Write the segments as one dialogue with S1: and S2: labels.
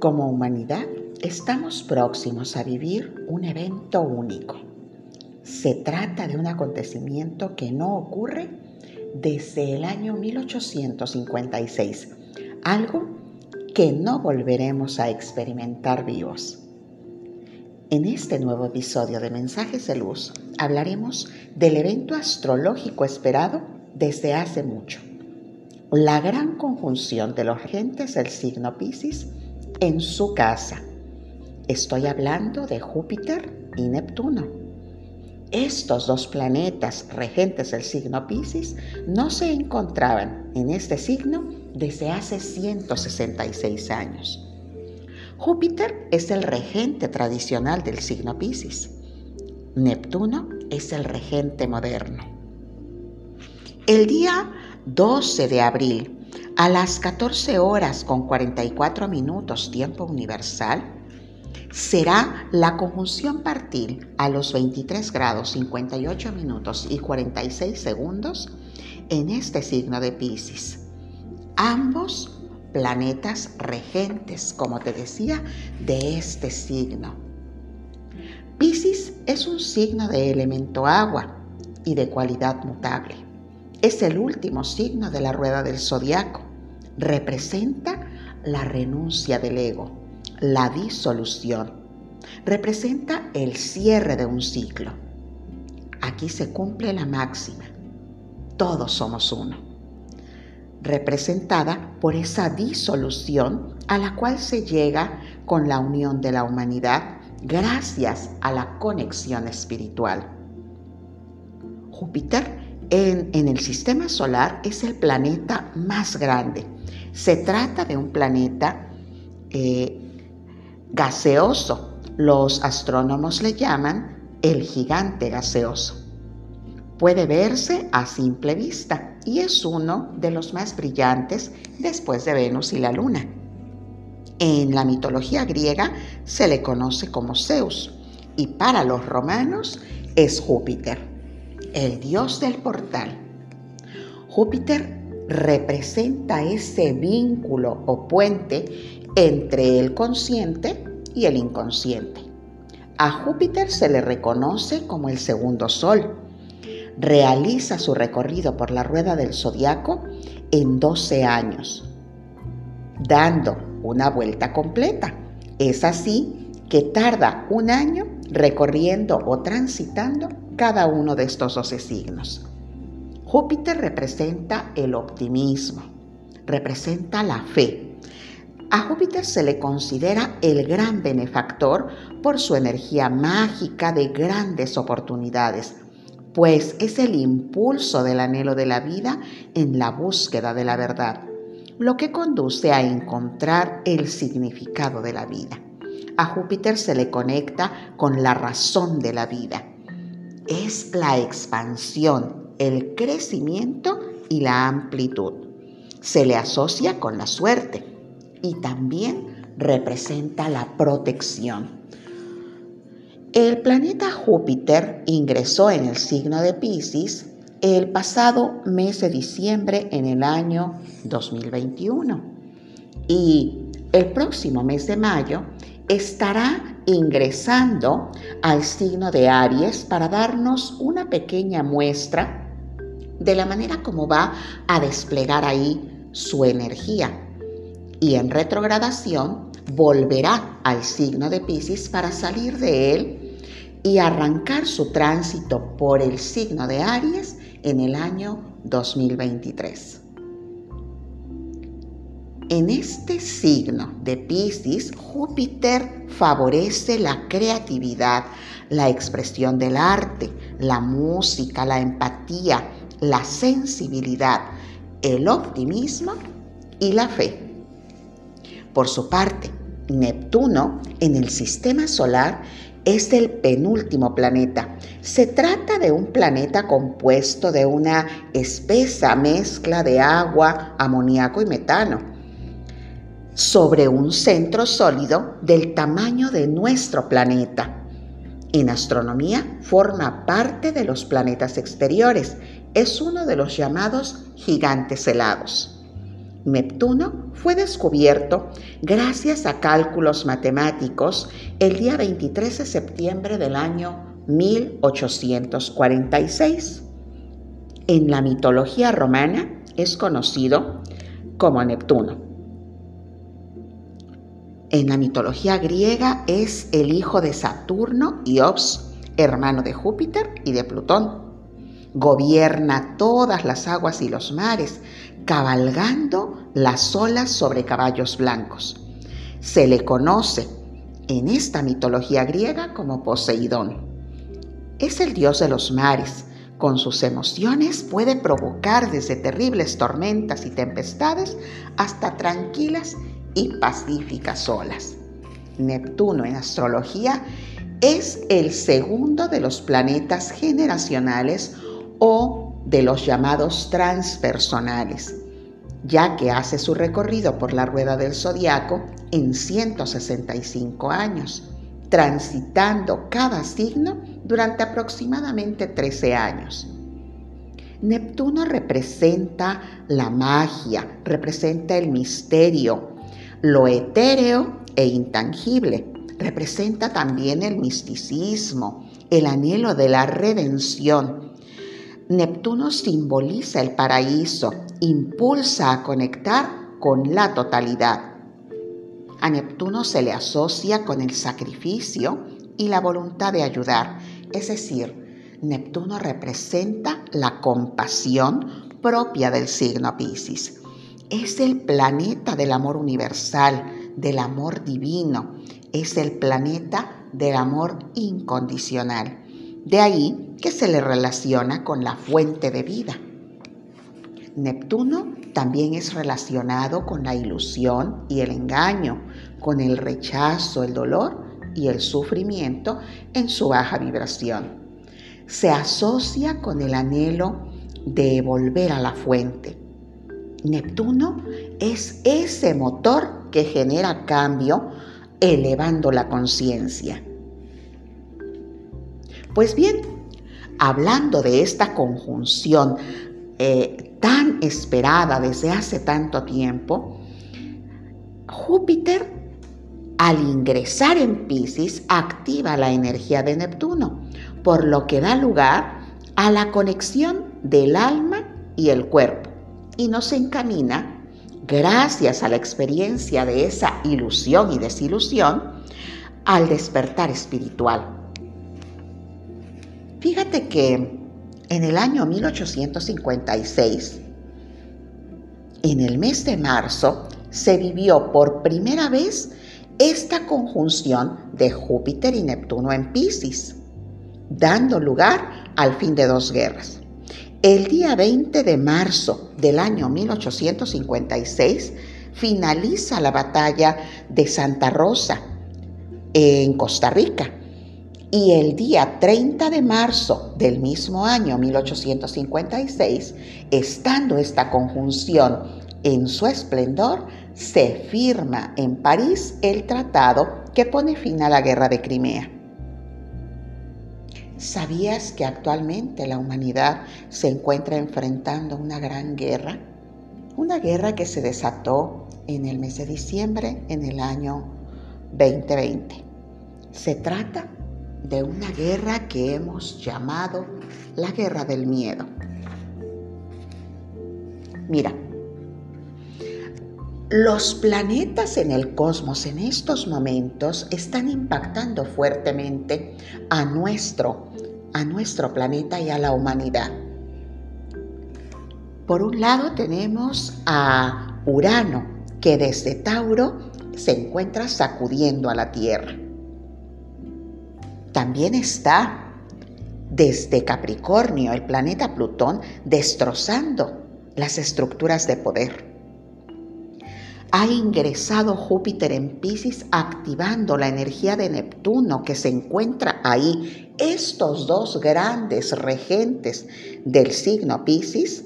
S1: Como humanidad, estamos próximos a vivir un evento único. Se trata de un acontecimiento que no ocurre desde el año 1856, algo que no volveremos a experimentar vivos. En este nuevo episodio de Mensajes de Luz hablaremos del evento astrológico esperado desde hace mucho, la gran conjunción de los regentes del signo Pisces en su casa. Estoy hablando de Júpiter y Neptuno. Estos dos planetas regentes del signo Pisces no se encontraban en este signo desde hace 166 años. Júpiter es el regente tradicional del signo Pisces. Neptuno es el regente moderno. El día 12 de abril a las 14 horas con 44 minutos tiempo universal, será la conjunción partil a los 23 grados 58 minutos y 46 segundos en este signo de Pisces. Ambos planetas regentes, como te decía, de este signo. Pisces es un signo de elemento agua y de cualidad mutable. Es el último signo de la rueda del zodiaco representa la renuncia del ego, la disolución. Representa el cierre de un ciclo. Aquí se cumple la máxima. Todos somos uno. Representada por esa disolución a la cual se llega con la unión de la humanidad gracias a la conexión espiritual. Júpiter en, el sistema solar es el planeta más grande se trata de un planeta eh, gaseoso. Los astrónomos le llaman el gigante gaseoso. Puede verse a simple vista y es uno de los más brillantes después de Venus y la Luna. En la mitología griega se le conoce como Zeus y para los romanos es Júpiter, el dios del portal. Júpiter representa ese vínculo o puente entre el consciente y el inconsciente. A Júpiter se le reconoce como el segundo sol. Realiza su recorrido por la rueda del zodiaco en 12 años, dando una vuelta completa. Es así que tarda un año recorriendo o transitando cada uno de estos 12 signos. Júpiter representa el optimismo, representa la fe. A Júpiter se le considera el gran benefactor por su energía mágica de grandes oportunidades, pues es el impulso del anhelo de la vida en la búsqueda de la verdad, lo que conduce a encontrar el significado de la vida. A Júpiter se le conecta con la razón de la vida. Es la expansión, el crecimiento y la amplitud. Se le asocia con la suerte y también representa la protección. El planeta Júpiter ingresó en el signo de Pisces el pasado mes de diciembre en el año 2021 y el próximo mes de mayo estará ingresando al signo de Aries para darnos una pequeña muestra de la manera como va a desplegar ahí su energía. Y en retrogradación volverá al signo de Pisces para salir de él y arrancar su tránsito por el signo de Aries en el año 2023. En este signo de Pisces, Júpiter favorece la creatividad, la expresión del arte, la música, la empatía, la sensibilidad, el optimismo y la fe. Por su parte, Neptuno en el sistema solar es el penúltimo planeta. Se trata de un planeta compuesto de una espesa mezcla de agua, amoníaco y metano, sobre un centro sólido del tamaño de nuestro planeta. En astronomía forma parte de los planetas exteriores es uno de los llamados gigantes helados. Neptuno fue descubierto gracias a cálculos matemáticos el día 23 de septiembre del año 1846. En la mitología romana es conocido como Neptuno. En la mitología griega es el hijo de Saturno y Ops, hermano de Júpiter y de Plutón. Gobierna todas las aguas y los mares, cabalgando las olas sobre caballos blancos. Se le conoce en esta mitología griega como Poseidón. Es el dios de los mares. Con sus emociones puede provocar desde terribles tormentas y tempestades hasta tranquilas y pacíficas olas. Neptuno en astrología es el segundo de los planetas generacionales o de los llamados transpersonales, ya que hace su recorrido por la rueda del zodiaco en 165 años, transitando cada signo durante aproximadamente 13 años. Neptuno representa la magia, representa el misterio, lo etéreo e intangible. Representa también el misticismo, el anhelo de la redención. Neptuno simboliza el paraíso, impulsa a conectar con la totalidad. A Neptuno se le asocia con el sacrificio y la voluntad de ayudar, es decir, Neptuno representa la compasión propia del signo Pisces es el planeta del amor universal, del amor divino, es el planeta del amor incondicional. De ahí que se le relaciona con la fuente de vida. Neptuno también es relacionado con la ilusión y el engaño, con el rechazo, el dolor y el sufrimiento en su baja vibración. Se asocia con el anhelo de volver a la fuente, Neptuno es ese motor que genera cambio elevando la conciencia. Pues bien, hablando de esta conjunción eh, tan esperada desde hace tanto tiempo, Júpiter al ingresar en Pisces activa la energía de Neptuno, por lo que da lugar a la conexión del alma y el cuerpo y nos encamina, gracias a la experiencia de esa ilusión y desilusión, al despertar espiritual. Fíjate que en el año 1856, en el mes de marzo, se vivió por primera vez esta conjunción de Júpiter y Neptuno en Pisces, dando lugar al fin de dos guerras. El día 20 de marzo del año 1856 finaliza la batalla de Santa Rosa en Costa Rica. Y el día 30 de marzo del mismo año 1856, estando esta conjunción en su esplendor, se firma en París el tratado que pone fin a la guerra de Crimea. ¿Sabías que actualmente la humanidad se encuentra enfrentando una gran guerra? Una guerra que se desató en el mes de diciembre en el año 2020. Se trata de una guerra que hemos llamado la guerra del miedo. Mira, los planetas en el cosmos en estos momentos están impactando fuertemente a nuestro, a nuestro planeta y a la humanidad. Por un lado tenemos a Urano, que desde Tauro se encuentra sacudiendo a la Tierra. También está desde Capricornio el planeta Plutón destrozando las estructuras de poder ha ingresado Júpiter en Pisces activando la energía de Neptuno que se encuentra ahí. Estos dos grandes regentes del signo Pisces,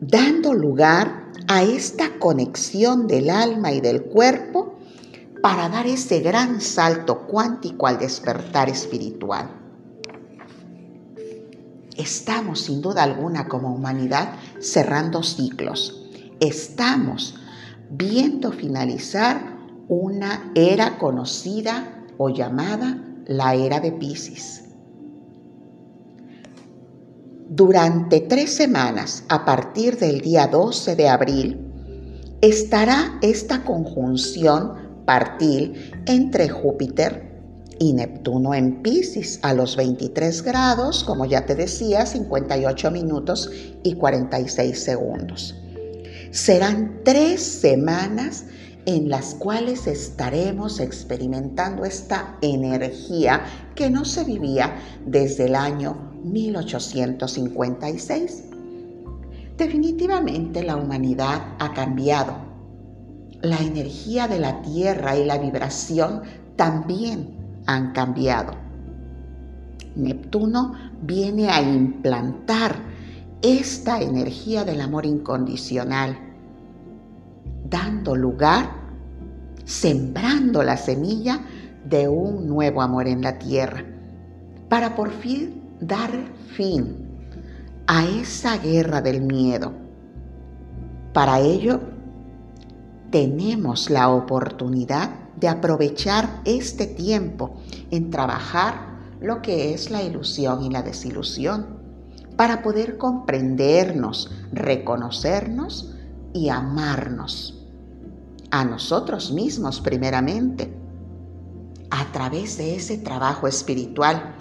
S1: dando lugar a esta conexión del alma y del cuerpo para dar ese gran salto cuántico al despertar espiritual. Estamos sin duda alguna como humanidad cerrando ciclos estamos viendo finalizar una era conocida o llamada la era de Pisces. Durante tres semanas, a partir del día 12 de abril, estará esta conjunción partil entre Júpiter y Neptuno en Pisces a los 23 grados, como ya te decía, 58 minutos y 46 segundos. Serán tres semanas en las cuales estaremos experimentando esta energía que no se vivía desde el año 1856. Definitivamente la humanidad ha cambiado. La energía de la Tierra y la vibración también han cambiado. Neptuno viene a implantar esta energía del amor incondicional dando lugar, sembrando la semilla de un nuevo amor en la tierra, para por fin dar fin a esa guerra del miedo. Para ello, tenemos la oportunidad de aprovechar este tiempo en trabajar lo que es la ilusión y la desilusión, para poder comprendernos, reconocernos y amarnos a nosotros mismos primeramente, a través de ese trabajo espiritual,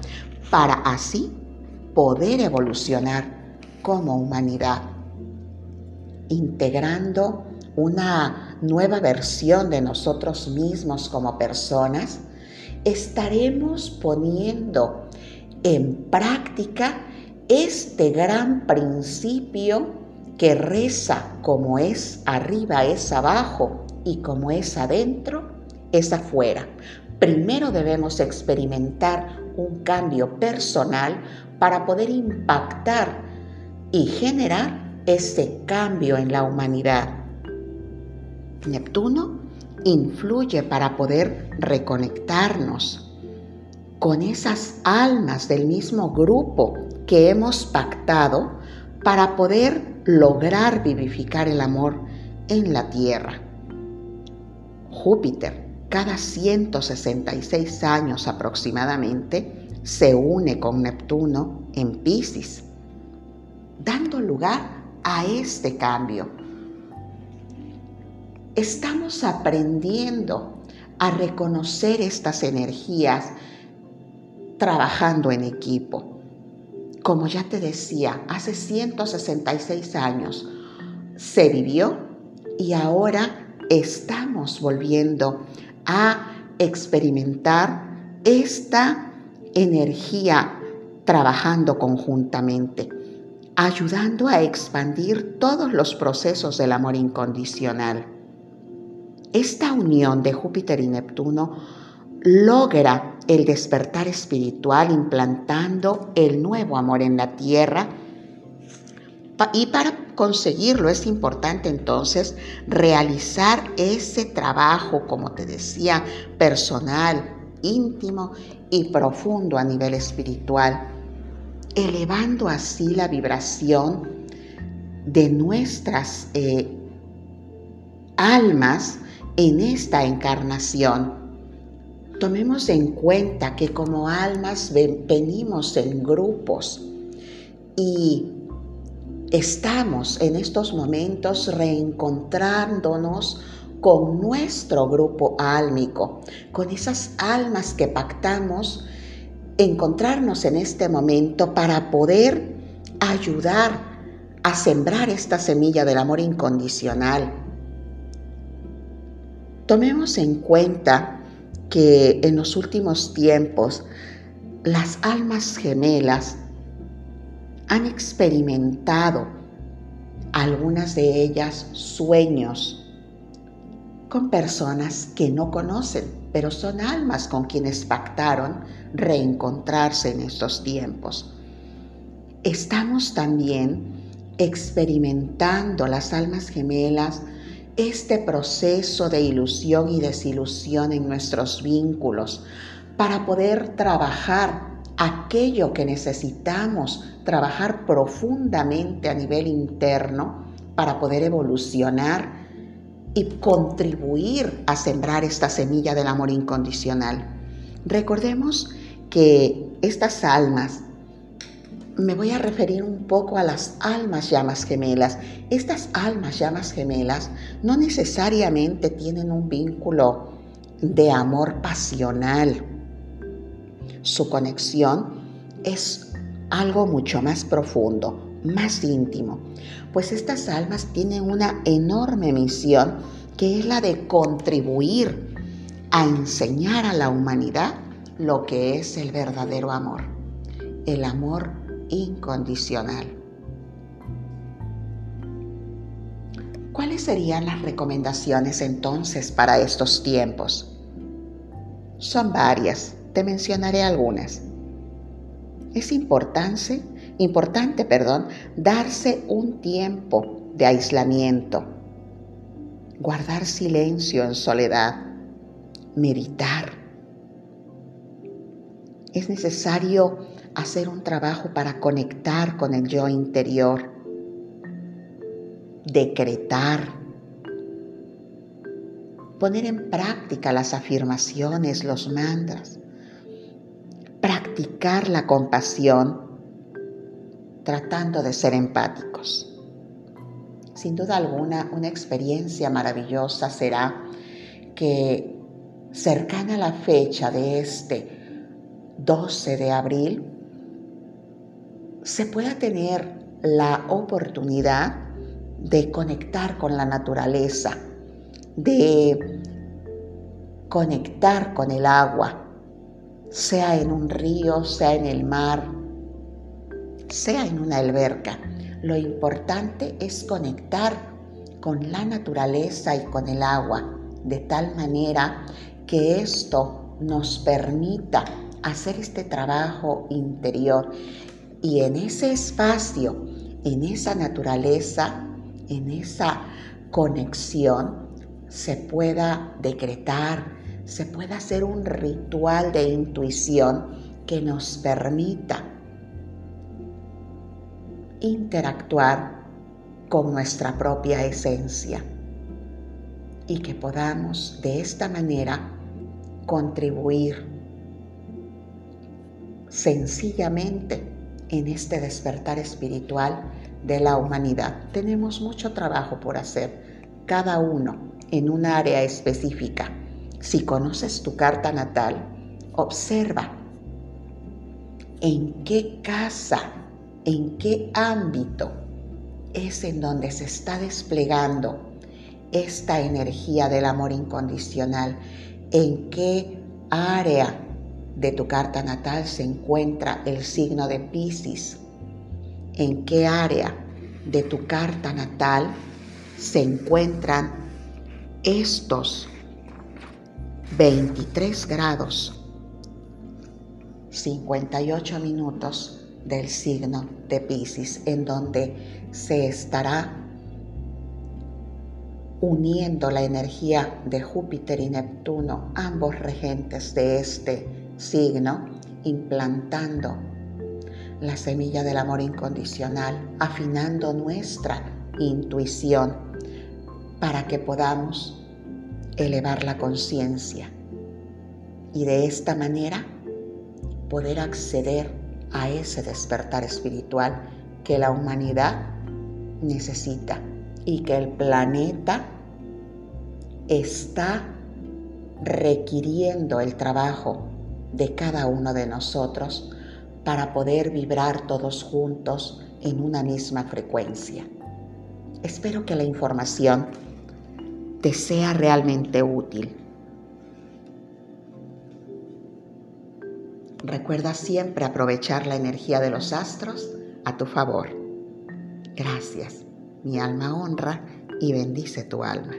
S1: para así poder evolucionar como humanidad, integrando una nueva versión de nosotros mismos como personas, estaremos poniendo en práctica este gran principio que reza como es arriba es abajo y como es adentro es afuera. Primero debemos experimentar un cambio personal para poder impactar y generar ese cambio en la humanidad. Neptuno influye para poder reconectarnos con esas almas del mismo grupo que hemos pactado para poder lograr vivificar el amor en la Tierra. Júpiter, cada 166 años aproximadamente, se une con Neptuno en Pisces, dando lugar a este cambio. Estamos aprendiendo a reconocer estas energías trabajando en equipo como ya te decía, hace 166 años se vivió y ahora estamos volviendo a experimentar esta energía trabajando conjuntamente, ayudando a expandir todos los procesos del amor incondicional. Esta unión de Júpiter y Neptuno logra el despertar espiritual implantando el nuevo amor en la tierra. Y para conseguirlo es importante entonces realizar ese trabajo, como te decía, personal, íntimo y profundo a nivel espiritual, elevando así la vibración de nuestras eh, almas en esta encarnación Tomemos en cuenta que como almas venimos en grupos y estamos en estos momentos reencontrándonos con nuestro grupo álmico, con esas almas que pactamos encontrarnos en este momento para poder ayudar a sembrar esta semilla del amor incondicional. Tomemos en cuenta que en los últimos tiempos las almas gemelas han experimentado algunas de ellas sueños con personas que no conocen, pero son almas con quienes pactaron reencontrarse en estos tiempos. Estamos también experimentando las almas gemelas este proceso de ilusión y desilusión en nuestros vínculos para poder trabajar aquello que necesitamos trabajar profundamente a nivel interno para poder evolucionar y contribuir a sembrar esta semilla del amor incondicional. Recordemos que estas almas, me voy a referir un poco a las almas llamas gemelas. Estas almas llamas gemelas no necesariamente tienen un vínculo de amor pasional. Su conexión es algo mucho más profundo, más íntimo, pues estas almas tienen una enorme misión que es la de contribuir a enseñar a la humanidad lo que es el verdadero amor, el amor incondicional. ¿Cuáles serían las recomendaciones entonces para estos tiempos? Son varias, te mencionaré algunas. Es importante, importante, perdón, darse un tiempo de aislamiento, guardar silencio en soledad, meditar. Es necesario hacer un trabajo para conectar con el yo interior, decretar, poner en práctica las afirmaciones, los mantras, practicar la compasión, tratando de ser empáticos. Sin duda alguna, una experiencia maravillosa será que cercana a la fecha de este 12 de abril, se pueda tener la oportunidad de conectar con la naturaleza, de conectar con el agua, sea en un río, sea en el mar, sea en una alberca. Lo importante es conectar con la naturaleza y con el agua, de tal manera que esto nos permita hacer este trabajo interior y en ese espacio, en esa naturaleza, en esa conexión, se pueda decretar, se pueda hacer un ritual de intuición que nos permita interactuar con nuestra propia esencia y que podamos de esta manera contribuir sencillamente en este despertar espiritual de la humanidad. Tenemos mucho trabajo por hacer, cada uno en un área específica. Si conoces tu carta natal, observa en qué casa, en qué ámbito es en donde se está desplegando esta energía del amor incondicional, en qué área de tu carta natal se encuentra el signo de Pisces, en qué área de tu carta natal se encuentran estos 23 grados 58 minutos del signo de Pisces, en donde se estará uniendo la energía de Júpiter y Neptuno, ambos regentes de este signo implantando la semilla del amor incondicional, afinando nuestra intuición para que podamos elevar la conciencia y de esta manera poder acceder a ese despertar espiritual que la humanidad necesita y que el planeta está requiriendo el trabajo de cada uno de nosotros para poder vibrar todos juntos en una misma frecuencia. Espero que la información te sea realmente útil. Recuerda siempre aprovechar la energía de los astros a tu favor. Gracias. Mi alma honra y bendice tu alma.